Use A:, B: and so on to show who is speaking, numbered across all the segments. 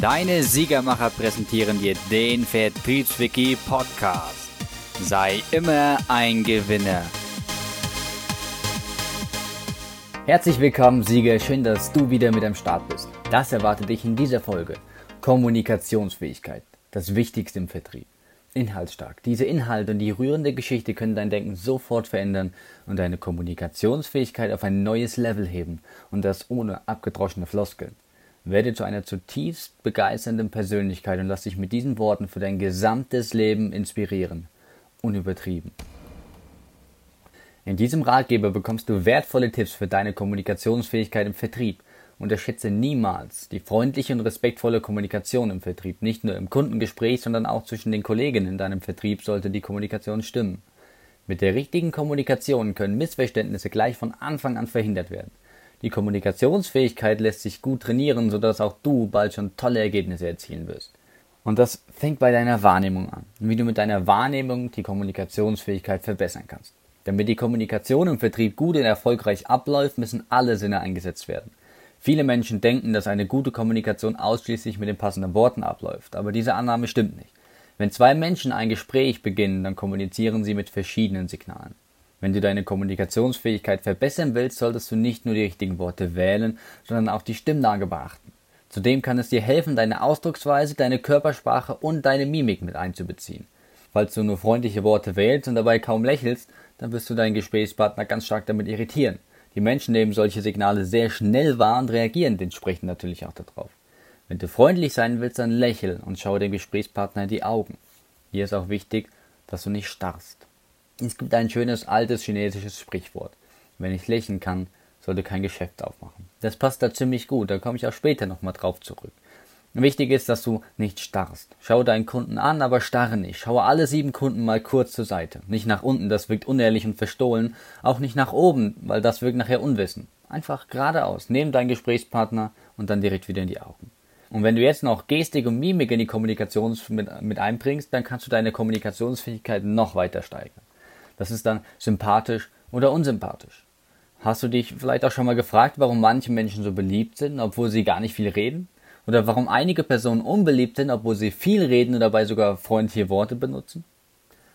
A: Deine Siegermacher präsentieren dir den Vertriebswiki Podcast. Sei immer ein Gewinner. Herzlich willkommen, Sieger. Schön, dass du wieder mit am Start bist. Das erwartet dich in dieser Folge. Kommunikationsfähigkeit. Das Wichtigste im Vertrieb. Inhaltsstark. Diese Inhalte und die rührende Geschichte können dein Denken sofort verändern und deine Kommunikationsfähigkeit auf ein neues Level heben. Und das ohne abgedroschene Floskeln. Werde zu einer zutiefst begeisternden Persönlichkeit und lass dich mit diesen Worten für dein gesamtes Leben inspirieren. Unübertrieben. In diesem Ratgeber bekommst du wertvolle Tipps für deine Kommunikationsfähigkeit im Vertrieb. Unterschätze niemals die freundliche und respektvolle Kommunikation im Vertrieb. Nicht nur im Kundengespräch, sondern auch zwischen den Kollegen in deinem Vertrieb sollte die Kommunikation stimmen. Mit der richtigen Kommunikation können Missverständnisse gleich von Anfang an verhindert werden. Die Kommunikationsfähigkeit lässt sich gut trainieren, sodass auch du bald schon tolle Ergebnisse erzielen wirst. Und das fängt bei deiner Wahrnehmung an, wie du mit deiner Wahrnehmung die Kommunikationsfähigkeit verbessern kannst. Damit die Kommunikation im Vertrieb gut und erfolgreich abläuft, müssen alle Sinne eingesetzt werden. Viele Menschen denken, dass eine gute Kommunikation ausschließlich mit den passenden Worten abläuft, aber diese Annahme stimmt nicht. Wenn zwei Menschen ein Gespräch beginnen, dann kommunizieren sie mit verschiedenen Signalen. Wenn du deine Kommunikationsfähigkeit verbessern willst, solltest du nicht nur die richtigen Worte wählen, sondern auch die Stimmlage beachten. Zudem kann es dir helfen, deine Ausdrucksweise, deine Körpersprache und deine Mimik mit einzubeziehen. Falls du nur freundliche Worte wählst und dabei kaum lächelst, dann wirst du deinen Gesprächspartner ganz stark damit irritieren. Die Menschen nehmen solche Signale sehr schnell wahr und reagieren dementsprechend natürlich auch darauf. Wenn du freundlich sein willst, dann lächel und schaue dem Gesprächspartner in die Augen. Hier ist auch wichtig, dass du nicht starrst. Es gibt ein schönes altes chinesisches Sprichwort. Wenn ich lächeln kann, sollte kein Geschäft aufmachen. Das passt da ziemlich gut, da komme ich auch später nochmal drauf zurück. Wichtig ist, dass du nicht starrst. Schau deinen Kunden an, aber starre nicht. Schaue alle sieben Kunden mal kurz zur Seite. Nicht nach unten, das wirkt unehrlich und verstohlen. Auch nicht nach oben, weil das wirkt nachher Unwissen. Einfach geradeaus, neben deinen Gesprächspartner und dann direkt wieder in die Augen. Und wenn du jetzt noch Gestik und Mimik in die Kommunikation mit, mit einbringst, dann kannst du deine Kommunikationsfähigkeit noch weiter steigern. Das ist dann sympathisch oder unsympathisch. Hast du dich vielleicht auch schon mal gefragt, warum manche Menschen so beliebt sind, obwohl sie gar nicht viel reden? Oder warum einige Personen unbeliebt sind, obwohl sie viel reden und dabei sogar freundliche Worte benutzen?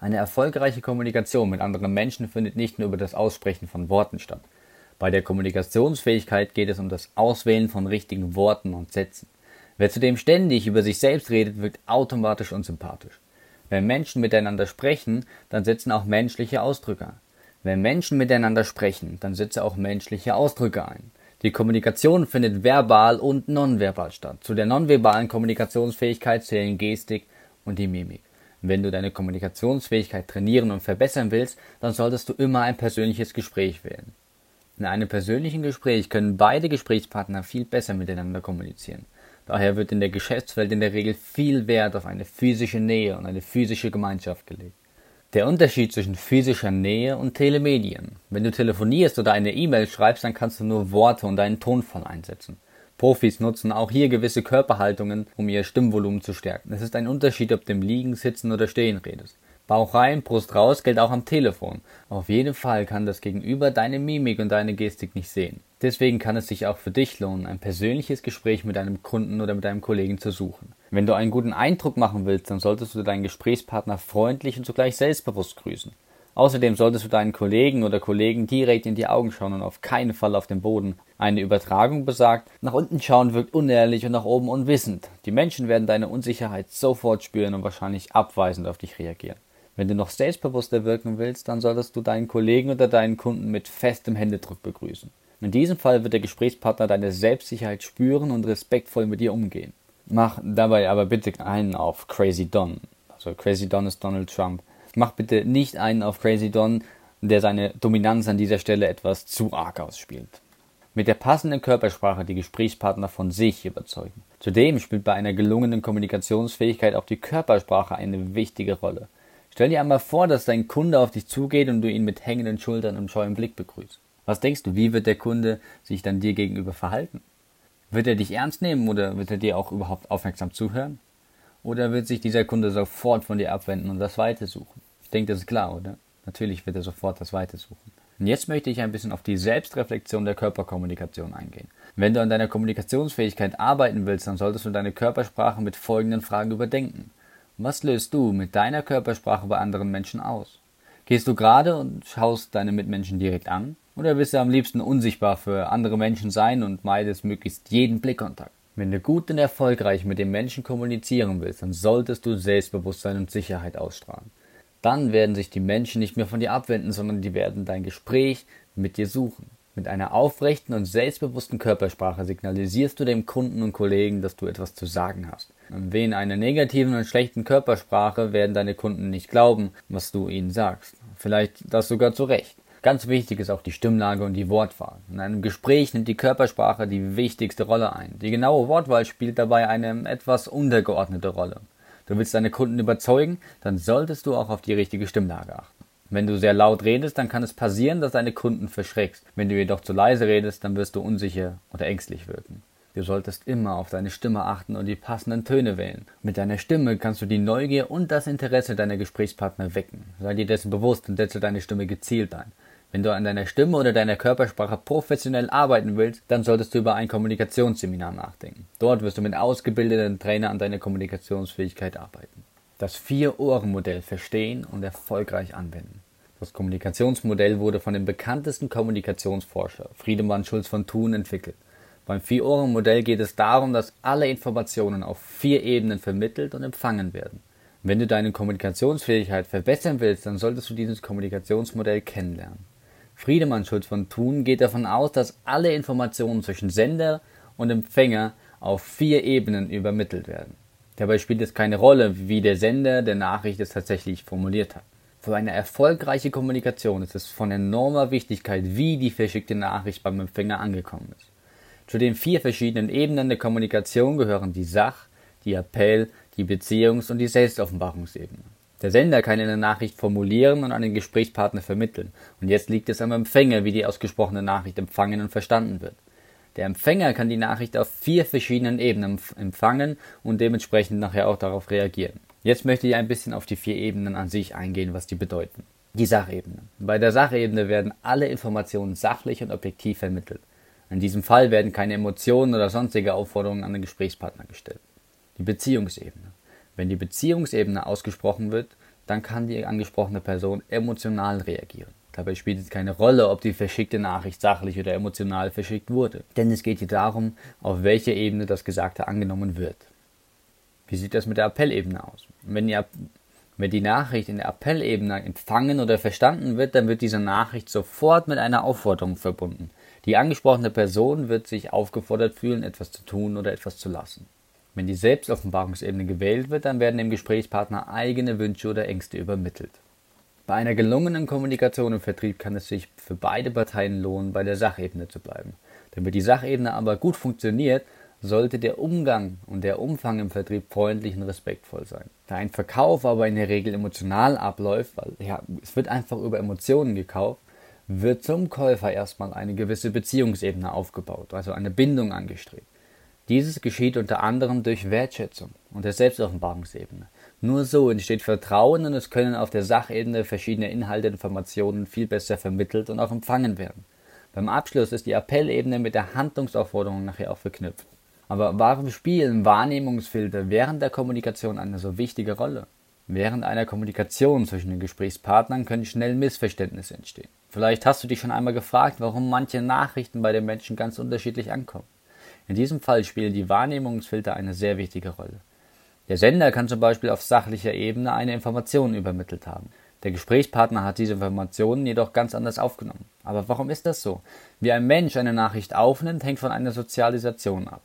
A: Eine erfolgreiche Kommunikation mit anderen Menschen findet nicht nur über das Aussprechen von Worten statt. Bei der Kommunikationsfähigkeit geht es um das Auswählen von richtigen Worten und Sätzen. Wer zudem ständig über sich selbst redet, wirkt automatisch unsympathisch. Wenn Menschen miteinander sprechen, dann setzen auch menschliche Ausdrücke ein. Wenn Menschen miteinander sprechen, dann setze auch menschliche Ausdrücke ein. Die Kommunikation findet verbal und nonverbal statt. Zu der nonverbalen Kommunikationsfähigkeit zählen Gestik und die Mimik. Wenn du deine Kommunikationsfähigkeit trainieren und verbessern willst, dann solltest du immer ein persönliches Gespräch wählen. In einem persönlichen Gespräch können beide Gesprächspartner viel besser miteinander kommunizieren. Daher wird in der Geschäftswelt in der Regel viel Wert auf eine physische Nähe und eine physische Gemeinschaft gelegt. Der Unterschied zwischen physischer Nähe und Telemedien. Wenn du telefonierst oder eine E-Mail schreibst, dann kannst du nur Worte und einen Tonfall einsetzen. Profis nutzen auch hier gewisse Körperhaltungen, um ihr Stimmvolumen zu stärken. Es ist ein Unterschied, ob du im Liegen, Sitzen oder Stehen redest. Bauch rein, Brust raus gilt auch am Telefon. Auf jeden Fall kann das Gegenüber deine Mimik und deine Gestik nicht sehen. Deswegen kann es sich auch für dich lohnen, ein persönliches Gespräch mit einem Kunden oder mit einem Kollegen zu suchen. Wenn du einen guten Eindruck machen willst, dann solltest du deinen Gesprächspartner freundlich und zugleich selbstbewusst grüßen. Außerdem solltest du deinen Kollegen oder Kollegen direkt in die Augen schauen und auf keinen Fall auf den Boden. Eine Übertragung besagt, nach unten schauen wirkt unehrlich und nach oben unwissend. Die Menschen werden deine Unsicherheit sofort spüren und wahrscheinlich abweisend auf dich reagieren. Wenn du noch selbstbewusster wirken willst, dann solltest du deinen Kollegen oder deinen Kunden mit festem Händedruck begrüßen. In diesem Fall wird der Gesprächspartner deine Selbstsicherheit spüren und respektvoll mit dir umgehen. Mach dabei aber bitte einen auf Crazy Don. Also Crazy Don ist Donald Trump. Mach bitte nicht einen auf Crazy Don, der seine Dominanz an dieser Stelle etwas zu arg ausspielt. Mit der passenden Körpersprache die Gesprächspartner von sich überzeugen. Zudem spielt bei einer gelungenen Kommunikationsfähigkeit auch die Körpersprache eine wichtige Rolle. Stell dir einmal vor, dass dein Kunde auf dich zugeht und du ihn mit hängenden Schultern und scheuen Blick begrüßt. Was denkst du, wie wird der Kunde sich dann dir gegenüber verhalten? Wird er dich ernst nehmen oder wird er dir auch überhaupt aufmerksam zuhören? Oder wird sich dieser Kunde sofort von dir abwenden und das Weite suchen? Ich denke, das ist klar, oder? Natürlich wird er sofort das Weite suchen. Und jetzt möchte ich ein bisschen auf die Selbstreflexion der Körperkommunikation eingehen. Wenn du an deiner Kommunikationsfähigkeit arbeiten willst, dann solltest du deine Körpersprache mit folgenden Fragen überdenken. Was löst du mit deiner Körpersprache bei anderen Menschen aus? Gehst du gerade und schaust deine Mitmenschen direkt an? Oder willst du am liebsten unsichtbar für andere Menschen sein und meidest möglichst jeden Blickkontakt? Wenn du gut und erfolgreich mit den Menschen kommunizieren willst, dann solltest du Selbstbewusstsein und Sicherheit ausstrahlen. Dann werden sich die Menschen nicht mehr von dir abwenden, sondern die werden dein Gespräch mit dir suchen. Mit einer aufrechten und selbstbewussten Körpersprache signalisierst du dem Kunden und Kollegen, dass du etwas zu sagen hast. Und wegen einer negativen und schlechten Körpersprache werden deine Kunden nicht glauben, was du ihnen sagst. Vielleicht das sogar zu Recht. Ganz wichtig ist auch die Stimmlage und die Wortwahl. In einem Gespräch nimmt die Körpersprache die wichtigste Rolle ein. Die genaue Wortwahl spielt dabei eine etwas untergeordnete Rolle. Du willst deine Kunden überzeugen, dann solltest du auch auf die richtige Stimmlage achten. Wenn du sehr laut redest, dann kann es passieren, dass deine Kunden verschreckst. Wenn du jedoch zu leise redest, dann wirst du unsicher oder ängstlich wirken. Du solltest immer auf deine Stimme achten und die passenden Töne wählen. Mit deiner Stimme kannst du die Neugier und das Interesse deiner Gesprächspartner wecken. Sei dir dessen bewusst und setze deine Stimme gezielt ein. Wenn du an deiner Stimme oder deiner Körpersprache professionell arbeiten willst, dann solltest du über ein Kommunikationsseminar nachdenken. Dort wirst du mit ausgebildeten Trainern an deiner Kommunikationsfähigkeit arbeiten das Vier-Ohren-Modell verstehen und erfolgreich anwenden. Das Kommunikationsmodell wurde von dem bekanntesten Kommunikationsforscher Friedemann Schulz von Thun entwickelt. Beim Vier-Ohren-Modell geht es darum, dass alle Informationen auf vier Ebenen vermittelt und empfangen werden. Wenn du deine Kommunikationsfähigkeit verbessern willst, dann solltest du dieses Kommunikationsmodell kennenlernen. Friedemann Schulz von Thun geht davon aus, dass alle Informationen zwischen Sender und Empfänger auf vier Ebenen übermittelt werden. Dabei spielt es keine Rolle, wie der Sender der Nachricht es tatsächlich formuliert hat. Für eine erfolgreiche Kommunikation ist es von enormer Wichtigkeit, wie die verschickte Nachricht beim Empfänger angekommen ist. Zu den vier verschiedenen Ebenen der Kommunikation gehören die Sach-, die Appell-, die Beziehungs- und die Selbstoffenbarungsebene. Der Sender kann eine Nachricht formulieren und an den Gesprächspartner vermitteln, und jetzt liegt es am Empfänger, wie die ausgesprochene Nachricht empfangen und verstanden wird. Der Empfänger kann die Nachricht auf vier verschiedenen Ebenen empfangen und dementsprechend nachher auch darauf reagieren. Jetzt möchte ich ein bisschen auf die vier Ebenen an sich eingehen, was die bedeuten. Die Sachebene. Bei der Sachebene werden alle Informationen sachlich und objektiv vermittelt. In diesem Fall werden keine Emotionen oder sonstige Aufforderungen an den Gesprächspartner gestellt. Die Beziehungsebene. Wenn die Beziehungsebene ausgesprochen wird, dann kann die angesprochene Person emotional reagieren. Dabei spielt es keine Rolle, ob die verschickte Nachricht sachlich oder emotional verschickt wurde, denn es geht hier darum, auf welcher Ebene das Gesagte angenommen wird. Wie sieht das mit der Appellebene aus? Wenn die, wenn die Nachricht in der Appellebene empfangen oder verstanden wird, dann wird diese Nachricht sofort mit einer Aufforderung verbunden. Die angesprochene Person wird sich aufgefordert fühlen, etwas zu tun oder etwas zu lassen. Wenn die Selbstoffenbarungsebene gewählt wird, dann werden dem Gesprächspartner eigene Wünsche oder Ängste übermittelt. Bei einer gelungenen Kommunikation im Vertrieb kann es sich für beide Parteien lohnen, bei der Sachebene zu bleiben. Damit die Sachebene aber gut funktioniert, sollte der Umgang und der Umfang im Vertrieb freundlich und respektvoll sein. Da ein Verkauf aber in der Regel emotional abläuft, weil ja, es wird einfach über Emotionen gekauft, wird zum Käufer erstmal eine gewisse Beziehungsebene aufgebaut, also eine Bindung angestrebt. Dieses geschieht unter anderem durch Wertschätzung und der Selbstoffenbarungsebene. Nur so entsteht Vertrauen und es können auf der Sachebene verschiedene Inhalte und Informationen viel besser vermittelt und auch empfangen werden. Beim Abschluss ist die Appellebene mit der Handlungsaufforderung nachher auch verknüpft. Aber warum spielen Wahrnehmungsfilter während der Kommunikation eine so wichtige Rolle? Während einer Kommunikation zwischen den Gesprächspartnern können schnell Missverständnisse entstehen. Vielleicht hast du dich schon einmal gefragt, warum manche Nachrichten bei den Menschen ganz unterschiedlich ankommen. In diesem Fall spielen die Wahrnehmungsfilter eine sehr wichtige Rolle. Der Sender kann zum Beispiel auf sachlicher Ebene eine Information übermittelt haben. Der Gesprächspartner hat diese Informationen jedoch ganz anders aufgenommen. Aber warum ist das so? Wie ein Mensch eine Nachricht aufnimmt, hängt von einer Sozialisation ab.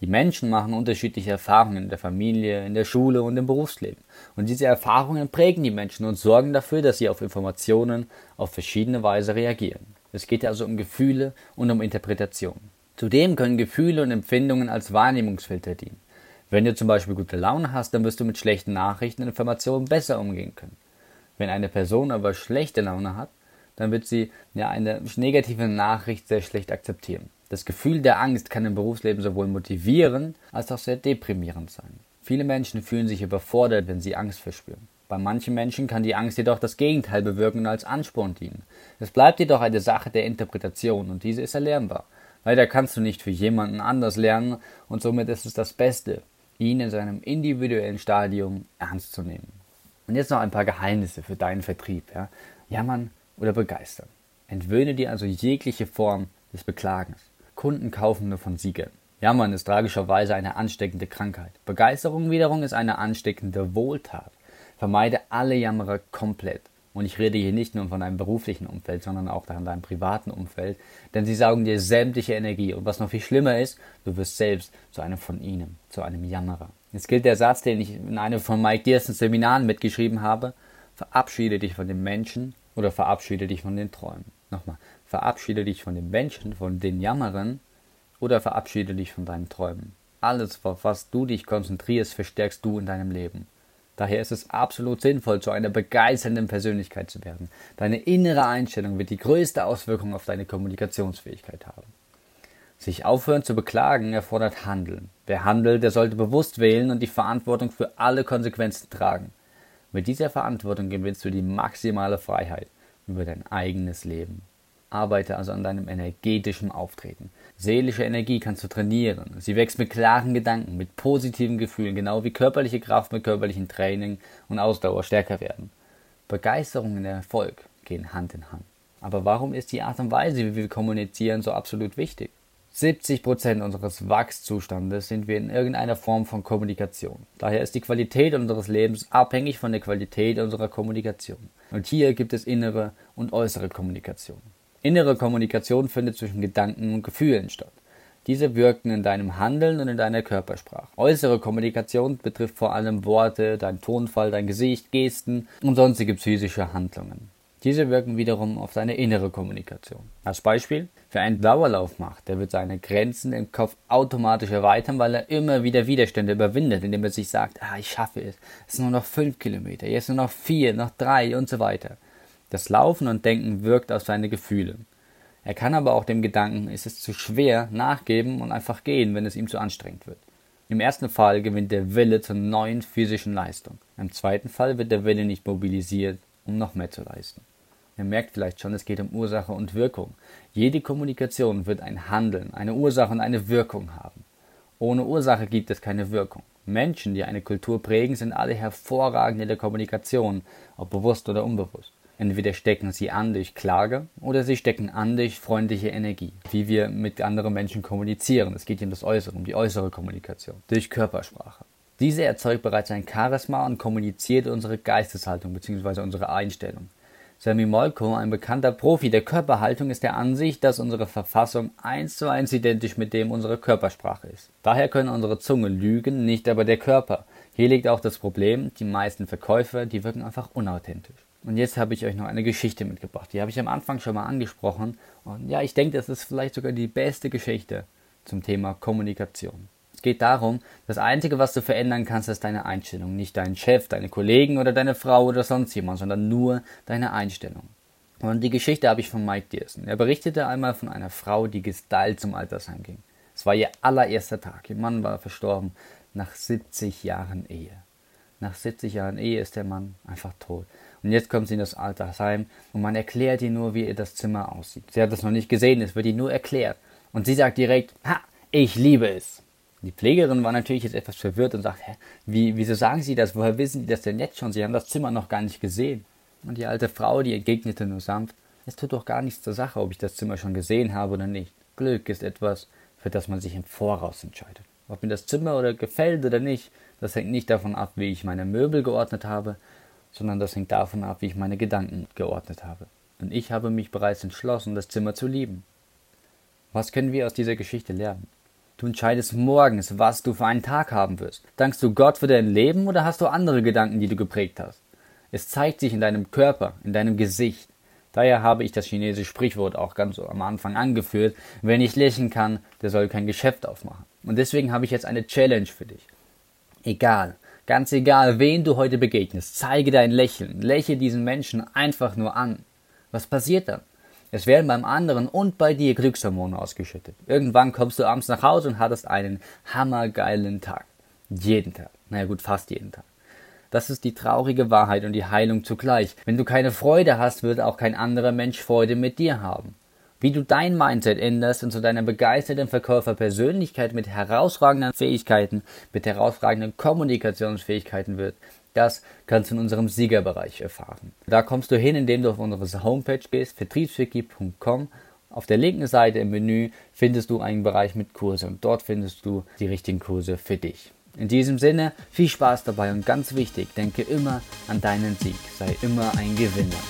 A: Die Menschen machen unterschiedliche Erfahrungen in der Familie, in der Schule und im Berufsleben. Und diese Erfahrungen prägen die Menschen und sorgen dafür, dass sie auf Informationen auf verschiedene Weise reagieren. Es geht also um Gefühle und um Interpretation. Zudem können Gefühle und Empfindungen als Wahrnehmungsfilter dienen. Wenn du zum Beispiel gute Laune hast, dann wirst du mit schlechten Nachrichten und Informationen besser umgehen können. Wenn eine Person aber schlechte Laune hat, dann wird sie ja eine negative Nachricht sehr schlecht akzeptieren. Das Gefühl der Angst kann im Berufsleben sowohl motivierend als auch sehr deprimierend sein. Viele Menschen fühlen sich überfordert, wenn sie Angst verspüren. Bei manchen Menschen kann die Angst jedoch das Gegenteil bewirken und als Ansporn dienen. Es bleibt jedoch eine Sache der Interpretation und diese ist erlernbar. Leider kannst du nicht für jemanden anders lernen und somit ist es das Beste, ihn in seinem individuellen Stadium ernst zu nehmen. Und jetzt noch ein paar Geheimnisse für deinen Vertrieb. Ja? Jammern oder begeistern. Entwöhne dir also jegliche Form des Beklagens. Kunden kaufen nur von Siegern. Jammern ist tragischerweise eine ansteckende Krankheit. Begeisterung wiederum ist eine ansteckende Wohltat. Vermeide alle Jammerer komplett. Und ich rede hier nicht nur von deinem beruflichen Umfeld, sondern auch von deinem privaten Umfeld, denn sie saugen dir sämtliche Energie. Und was noch viel schlimmer ist, du wirst selbst zu einem von ihnen, zu einem Jammerer. Es gilt der Satz, den ich in einem von Mike Dearsons Seminaren mitgeschrieben habe, verabschiede dich von den Menschen oder verabschiede dich von den Träumen. Nochmal, verabschiede dich von den Menschen, von den Jammerern oder verabschiede dich von deinen Träumen. Alles, auf was du dich konzentrierst, verstärkst du in deinem Leben. Daher ist es absolut sinnvoll, zu einer begeisternden Persönlichkeit zu werden. Deine innere Einstellung wird die größte Auswirkung auf deine Kommunikationsfähigkeit haben. Sich aufhören zu beklagen erfordert Handeln. Wer handelt, der sollte bewusst wählen und die Verantwortung für alle Konsequenzen tragen. Mit dieser Verantwortung gewinnst du die maximale Freiheit über dein eigenes Leben. Arbeite also an deinem energetischen Auftreten. Seelische Energie kannst du trainieren. Sie wächst mit klaren Gedanken, mit positiven Gefühlen, genau wie körperliche Kraft mit körperlichem Training und Ausdauer stärker werden. Begeisterung und Erfolg gehen Hand in Hand. Aber warum ist die Art und Weise, wie wir kommunizieren, so absolut wichtig? 70 Prozent unseres Wachszustandes sind wir in irgendeiner Form von Kommunikation. Daher ist die Qualität unseres Lebens abhängig von der Qualität unserer Kommunikation. Und hier gibt es innere und äußere Kommunikation. Innere Kommunikation findet zwischen Gedanken und Gefühlen statt. Diese wirken in deinem Handeln und in deiner Körpersprache. Äußere Kommunikation betrifft vor allem Worte, dein Tonfall, dein Gesicht, Gesten und sonstige psychische Handlungen. Diese wirken wiederum auf deine innere Kommunikation. Als Beispiel, wer einen Dauerlauf macht, der wird seine Grenzen im Kopf automatisch erweitern, weil er immer wieder Widerstände überwindet, indem er sich sagt, ah, ich schaffe es, es sind nur noch fünf Kilometer, jetzt nur noch vier, noch drei und so weiter. Das Laufen und Denken wirkt auf seine Gefühle. Er kann aber auch dem Gedanken, es ist zu schwer, nachgeben und einfach gehen, wenn es ihm zu anstrengend wird. Im ersten Fall gewinnt der Wille zur neuen physischen Leistung. Im zweiten Fall wird der Wille nicht mobilisiert, um noch mehr zu leisten. Ihr merkt vielleicht schon, es geht um Ursache und Wirkung. Jede Kommunikation wird ein Handeln, eine Ursache und eine Wirkung haben. Ohne Ursache gibt es keine Wirkung. Menschen, die eine Kultur prägen, sind alle hervorragend in der Kommunikation, ob bewusst oder unbewusst. Entweder stecken sie an durch Klage oder sie stecken an durch freundliche Energie, wie wir mit anderen Menschen kommunizieren. Es geht hier um das Äußere, um die äußere Kommunikation, durch Körpersprache. Diese erzeugt bereits ein Charisma und kommuniziert unsere Geisteshaltung bzw. unsere Einstellung. Sammy Molko, ein bekannter Profi der Körperhaltung, ist der Ansicht, dass unsere Verfassung eins zu eins identisch mit dem unserer Körpersprache ist. Daher können unsere Zunge lügen, nicht aber der Körper. Hier liegt auch das Problem, die meisten Verkäufer, die wirken einfach unauthentisch. Und jetzt habe ich euch noch eine Geschichte mitgebracht. Die habe ich am Anfang schon mal angesprochen. Und ja, ich denke, das ist vielleicht sogar die beste Geschichte zum Thema Kommunikation. Es geht darum, das Einzige, was du verändern kannst, ist deine Einstellung. Nicht dein Chef, deine Kollegen oder deine Frau oder sonst jemand, sondern nur deine Einstellung. Und die Geschichte habe ich von Mike Dearson. Er berichtete einmal von einer Frau, die gestylt zum Altersheim ging. Es war ihr allererster Tag. Ihr Mann war verstorben nach 70 Jahren Ehe. Nach 70 Jahren Ehe ist der Mann einfach tot. Und jetzt kommt sie in das Altersheim und man erklärt ihr nur, wie ihr das Zimmer aussieht. Sie hat das noch nicht gesehen, es wird ihr nur erklärt. Und sie sagt direkt, ha, ich liebe es. Die Pflegerin war natürlich jetzt etwas verwirrt und sagt, hä, wie, wieso sagen Sie das? Woher wissen Sie das denn jetzt schon? Sie haben das Zimmer noch gar nicht gesehen. Und die alte Frau, die entgegnete nur sanft, es tut doch gar nichts zur Sache, ob ich das Zimmer schon gesehen habe oder nicht. Glück ist etwas, für das man sich im Voraus entscheidet. Ob mir das Zimmer oder gefällt oder nicht, das hängt nicht davon ab, wie ich meine Möbel geordnet habe, sondern das hängt davon ab, wie ich meine Gedanken geordnet habe. Und ich habe mich bereits entschlossen, das Zimmer zu lieben. Was können wir aus dieser Geschichte lernen? Du entscheidest morgens, was du für einen Tag haben wirst. Dankst du Gott für dein Leben oder hast du andere Gedanken, die du geprägt hast? Es zeigt sich in deinem Körper, in deinem Gesicht. Daher habe ich das chinesische Sprichwort auch ganz am Anfang angeführt, wer nicht lächeln kann, der soll kein Geschäft aufmachen. Und deswegen habe ich jetzt eine Challenge für dich. Egal, Ganz egal, wen du heute begegnest, zeige dein Lächeln, lächle diesen Menschen einfach nur an. Was passiert dann? Es werden beim anderen und bei dir Glückshormone ausgeschüttet. Irgendwann kommst du abends nach Hause und hattest einen hammergeilen Tag. Jeden Tag. Naja gut, fast jeden Tag. Das ist die traurige Wahrheit und die Heilung zugleich. Wenn du keine Freude hast, wird auch kein anderer Mensch Freude mit dir haben. Wie du dein Mindset änderst und zu deiner begeisterten Verkäuferpersönlichkeit mit herausragenden Fähigkeiten, mit herausragenden Kommunikationsfähigkeiten wird, das kannst du in unserem Siegerbereich erfahren. Da kommst du hin, indem du auf unsere Homepage gehst, vertriebswiki.com. Auf der linken Seite im Menü findest du einen Bereich mit Kurse und dort findest du die richtigen Kurse für dich. In diesem Sinne, viel Spaß dabei und ganz wichtig, denke immer an deinen Sieg, sei immer ein Gewinner.